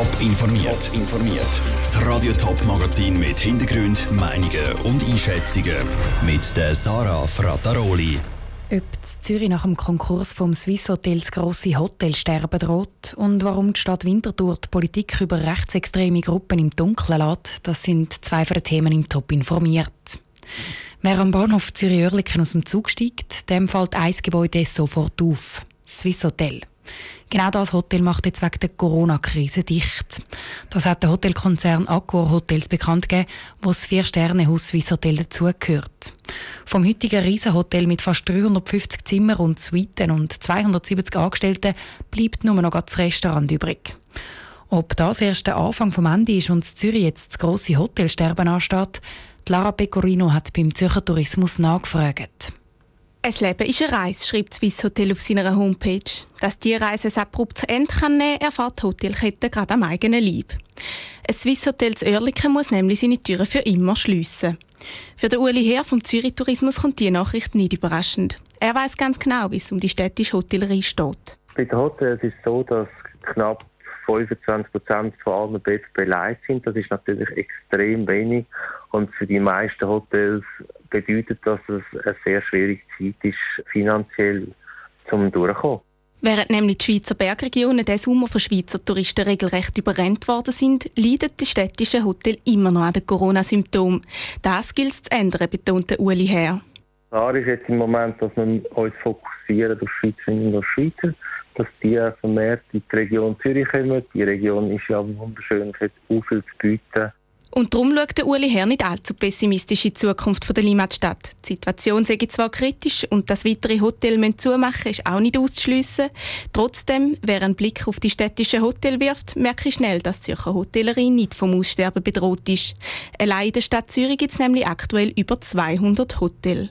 Top informiert. informiert. Das Radio Top Magazin mit Hintergrund, Meinungen und Einschätzungen mit der Sarah Frataroli. Ob Zürich nach dem Konkurs vom Swiss Hotel das grosse Hotelsterben droht und warum die Stadt Winterthur die Politik über rechtsextreme Gruppen im Dunkeln lässt, das sind zwei von den Themen im Top informiert. Wer am Bahnhof Zürich-Oerlikon aus dem Zug steigt, dem fällt ein Gebäude sofort auf. Das Swiss Hotel. Genau das Hotel macht jetzt wegen der Corona-Krise dicht. Das hat der Hotelkonzern Accor Hotels bekannt gegeben, wo das Vier-Sterne-Haus Swiss Hotel dazugehört. Vom heutigen Riesenhotel mit fast 350 Zimmern und Suiten und 270 Angestellten bleibt nur noch das Restaurant übrig. Ob das erst der Anfang vom Ende ist und Zürich jetzt das grosse Hotelsterben ansteht, Lara Pecorino hat beim Zürcher Tourismus nachgefragt. Ein Leben ist eine Reise, schreibt Swiss Hotel auf seiner Homepage. Dass die Reise ein abrupt zu Ende kann nehmen erfahrt die Hotelkette gerade am eigenen Leib. Ein Swiss Hotel zu Oerlikon muss nämlich seine Türen für immer schliessen. Für den Uli Herr vom Zürich Tourismus kommt die Nachricht nicht überraschend. Er weiß ganz genau, wie es um die städtische Hotellerie steht. Bei den Hotels ist es so, dass knapp 25 Prozent von allen Betten beleidigt sind. Das ist natürlich extrem wenig. Und für die meisten Hotels bedeutet das, dass es eine sehr schwierige Zeit ist, finanziell zum Durchkommen. Während nämlich die Schweizer Bergregionen diesen Sommer von Schweizer Touristen regelrecht überrennt worden sind, leiden die städtischen Hotels immer noch an den Corona-Symptomen. Das gilt es zu ändern, betonte Uli Herr. Klar ist jetzt im Moment, dass wir uns fokussieren auf Schweizerinnen und Schweizer, dass die vermehrt in die Region Zürich kommen. Die Region ist ja wunderschön, hat auch viel zu bieten. Und darum schaut der Uli Herr nicht allzu pessimistisch in die Zukunft der Limmatstadt. Die Situation sei zwar kritisch und das weitere Hotel zumachen ist auch nicht auszuschliessen. Trotzdem, wer einen Blick auf die städtischen Hotel wirft, merke ich schnell, dass die Zürcher Hotellerie nicht vom Aussterben bedroht ist. Allein in der Stadt Zürich gibt es nämlich aktuell über 200 Hotels.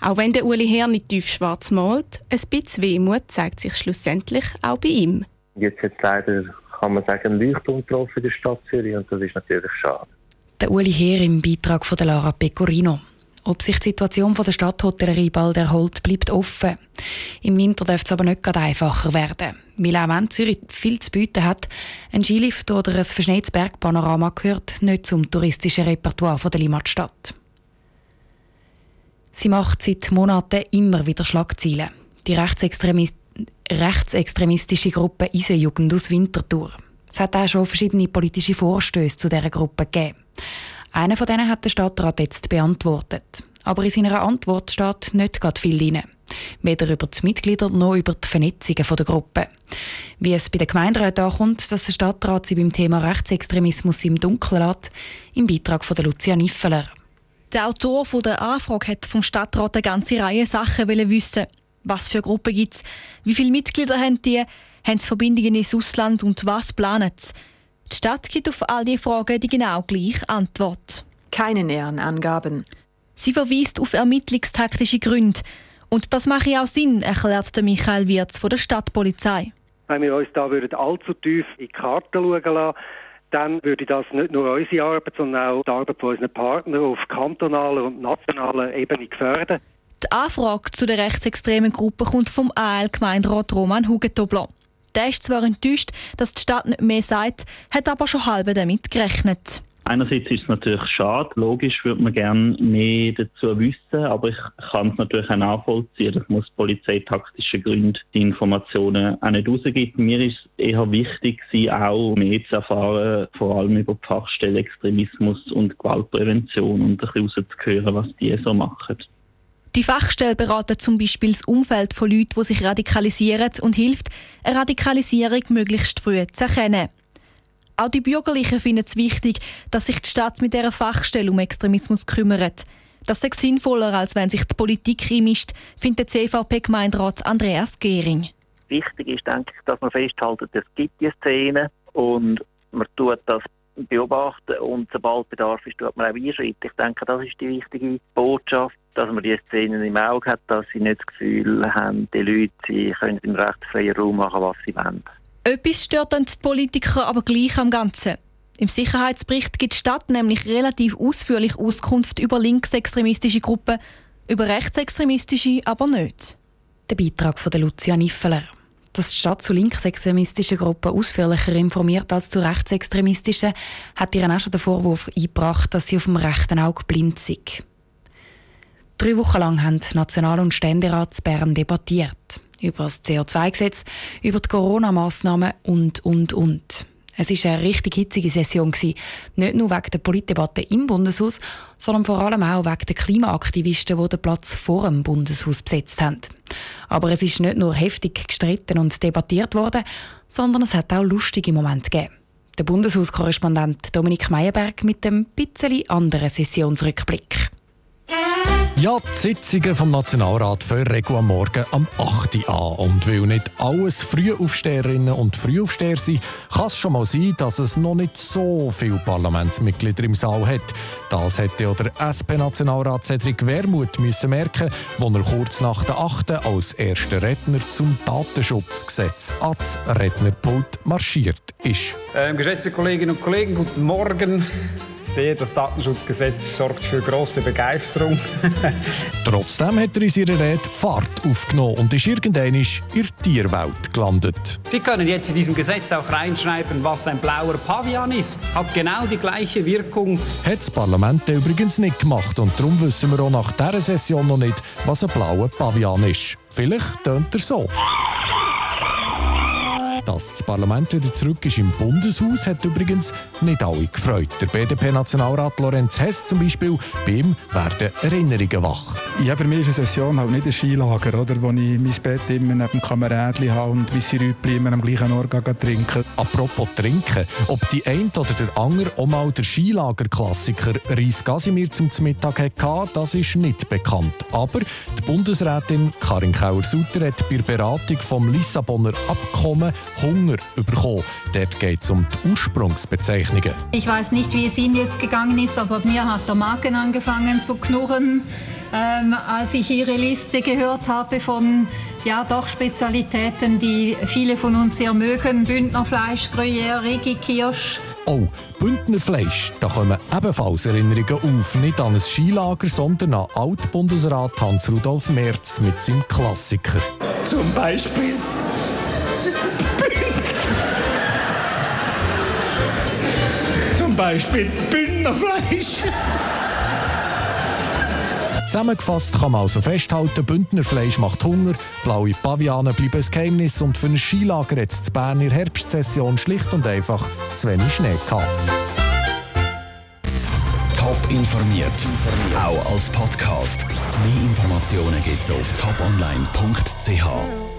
Auch wenn der Uli Herr nicht tief schwarz malt, ein bisschen Wehmut zeigt sich schlussendlich auch bei ihm. Jetzt hat leider, kann man sagen, Leuchtturm getroffen in der Stadt Zürich und das ist natürlich schade. Der Uli Herr im Beitrag von Lara Pecorino. Ob sich die Situation der Stadthotellerie bald erholt, bleibt offen. Im Winter dürfte es aber nicht gerade einfacher werden. Weil auch wenn Zürich viel zu bieten hat, ein Skilift oder ein verschneites Bergpanorama gehört nicht zum touristischen Repertoire der Limmatstadt. Sie macht seit Monaten immer wieder Schlagzeilen. Die Rechtsextremist rechtsextremistische Gruppe Isejugend aus Winterthur. Es hat auch schon verschiedene politische Vorstöße zu dieser Gruppe gegeben. Einer von denen hat der Stadtrat jetzt beantwortet. Aber in seiner Antwort steht nicht gerade viel drin. Weder über die Mitglieder noch über die Vernetzungen der Gruppe. Wie es bei den Gemeinderäten ankommt, dass der Stadtrat sie beim Thema Rechtsextremismus im Dunkeln lässt, im Beitrag von Lucia Niffeler. Der Autor der Anfrage hat vom Stadtrat eine ganze Reihe Sachen wissen. Was für Gruppen gibt es? Wie viele Mitglieder haben die? Haben sie Verbindungen ins Ausland und was planen sie? Die Stadt gibt auf all diese Fragen die genau gleiche Antwort. Keine näheren Angaben. Sie verweist auf ermittlungstaktische Gründe. Und das mache auch Sinn, erklärt Michael Wirz von der Stadtpolizei. Wenn wir uns da allzu tief in die Karte schauen lassen, dann würde das nicht nur unsere Arbeit, sondern auch die Arbeit von unseren Partnern auf kantonaler und nationaler Ebene gefährden. Die Anfrage zu der rechtsextremen Gruppe kommt vom AL-Gemeinderat Roman Hugentobler. Der ist zwar enttäuscht, dass die Stadt nicht mehr sagt, hat aber schon halb damit gerechnet. Einerseits ist es natürlich schade, logisch würde man gerne mehr dazu wissen, aber ich kann es natürlich auch nachvollziehen, dass man aus polizeitaktischen Gründen die Informationen auch nicht rausgibt. Mir ist eher wichtig, sie auch mehr zu erfahren, vor allem über die Fachstelle Extremismus und Gewaltprävention und ein bisschen rauszuhören, was die so machen. Die Fachstelle beratet zum Beispiel das Umfeld von Leuten, die sich radikalisieren und hilft, eine Radikalisierung möglichst früh zu erkennen. Auch die Bürgerlichen finden es wichtig, dass sich die Stadt mit dieser Fachstelle um Extremismus kümmert. Das ist sinnvoller, als wenn sich die Politik einmischt, findet der CVP-Gemeinderat Andreas Gehring. Wichtig ist, denke ich, dass man festhält, es gibt diese Szenen und man tut das beobachten und sobald Bedarf ist, tut man auch einschreiten. Ich denke, das ist die wichtige Botschaft, dass man die Szenen im Auge hat, dass sie nicht das Gefühl haben, die Leute sie können im rechtsfreien Raum machen, was sie wollen. Etwas stört dann die Politiker aber gleich am Ganzen. Im Sicherheitsbericht gibt die Stadt nämlich relativ ausführlich Auskunft über linksextremistische Gruppen, über rechtsextremistische aber nicht. Der Beitrag von Lucia Niffeler. Dass die Stadt zu linksextremistischen Gruppen ausführlicher informiert als zu rechtsextremistischen, hat ihr auch schon den Vorwurf eingebracht, dass sie auf dem rechten Auge blind sind. Drei Wochen lang haben National- und Ständerat Bern debattiert. Über das CO2-Gesetz, über die Corona-Massnahmen und, und, und. Es war eine richtig hitzige Session. Nicht nur wegen der Politdebatte im Bundeshaus, sondern vor allem auch wegen der Klimaaktivisten, die den Platz vor dem Bundeshaus besetzt haben. Aber es ist nicht nur heftig gestritten und debattiert worden, sondern es hat auch lustige Momente gegeben. Der Bundeshauskorrespondent Dominik Meyerberg mit dem bisschen anderen Sessionsrückblick. Ja, die Sitzungen vom Nationalrat fangen am Morgen am 8. Uhr an. Und weil nicht alles Frühaufsteherinnen und Frühaufsteher sind, kann es schon mal sein, dass es noch nicht so viele Parlamentsmitglieder im Saal hat. Das hätte auch der SP-Nationalrat Cedric Wermuth müssen merken, als er kurz nach der 8. als erster Redner zum Datenschutzgesetz ans Rednerpult marschiert ist. Ähm, geschätzte Kolleginnen und Kollegen, guten Morgen. Sehe, das Datenschutzgesetz sorgt für große Begeisterung. Trotzdem hat er in seiner Rede Fahrt aufgenommen und ist irgendwann in der Tierwelt gelandet. Sie können jetzt in diesem Gesetz auch reinschreiben, was ein blauer Pavian ist. Hat genau die gleiche Wirkung. Hat das Parlament übrigens nicht gemacht und darum wissen wir auch nach dieser Session noch nicht, was ein blauer Pavian ist. Vielleicht tönt er so. Dass das Parlament wieder zurück ist im Bundeshaus, hat übrigens nicht alle gefreut. Der BDP-Nationalrat Lorenz Hess zum Beispiel, bei ihm werden Erinnerungen wach. Ja, für mich ist eine Session halt nicht ein Skilager, oder, wo ich mein Bett immer neben dem Kameradli habe und wie sie immer am gleichen Ort trinken. Apropos trinken, ob die eine oder der andere auch mal der Skilagerklassiker Reis Gasimir zum Mittag hatte, das ist nicht bekannt. Aber die Bundesrätin Karin Kauer-Sutter hat bei der Beratung vom Lissabonner Abkommen Hunger bekommen. Dort geht es um die Ursprungsbezeichnungen. Ich weiß nicht, wie es Ihnen jetzt gegangen ist, aber mir hat der Magen angefangen zu knurren, ähm, als ich Ihre Liste gehört habe von ja, doch Spezialitäten, die viele von uns sehr mögen. Bündnerfleisch, Gruyère, Rigi, Kirsch. Oh, Bündnerfleisch, da kommen ebenfalls Erinnerungen auf. Nicht an ein Skilager, sondern an Altbundesrat Hans-Rudolf Merz mit seinem Klassiker. Zum Beispiel Beispiel Bündnerfleisch. Zusammengefasst kann man also festhalten, Bündnerfleisch macht Hunger, blaue Paviane bleiben ein Geheimnis und für ein Skilager hat es in Bern in der Herbstsession schlicht und einfach zu wenig Schnee gehabt. Top informiert, auch als Podcast. Mehr Informationen gibt es auf toponline.ch.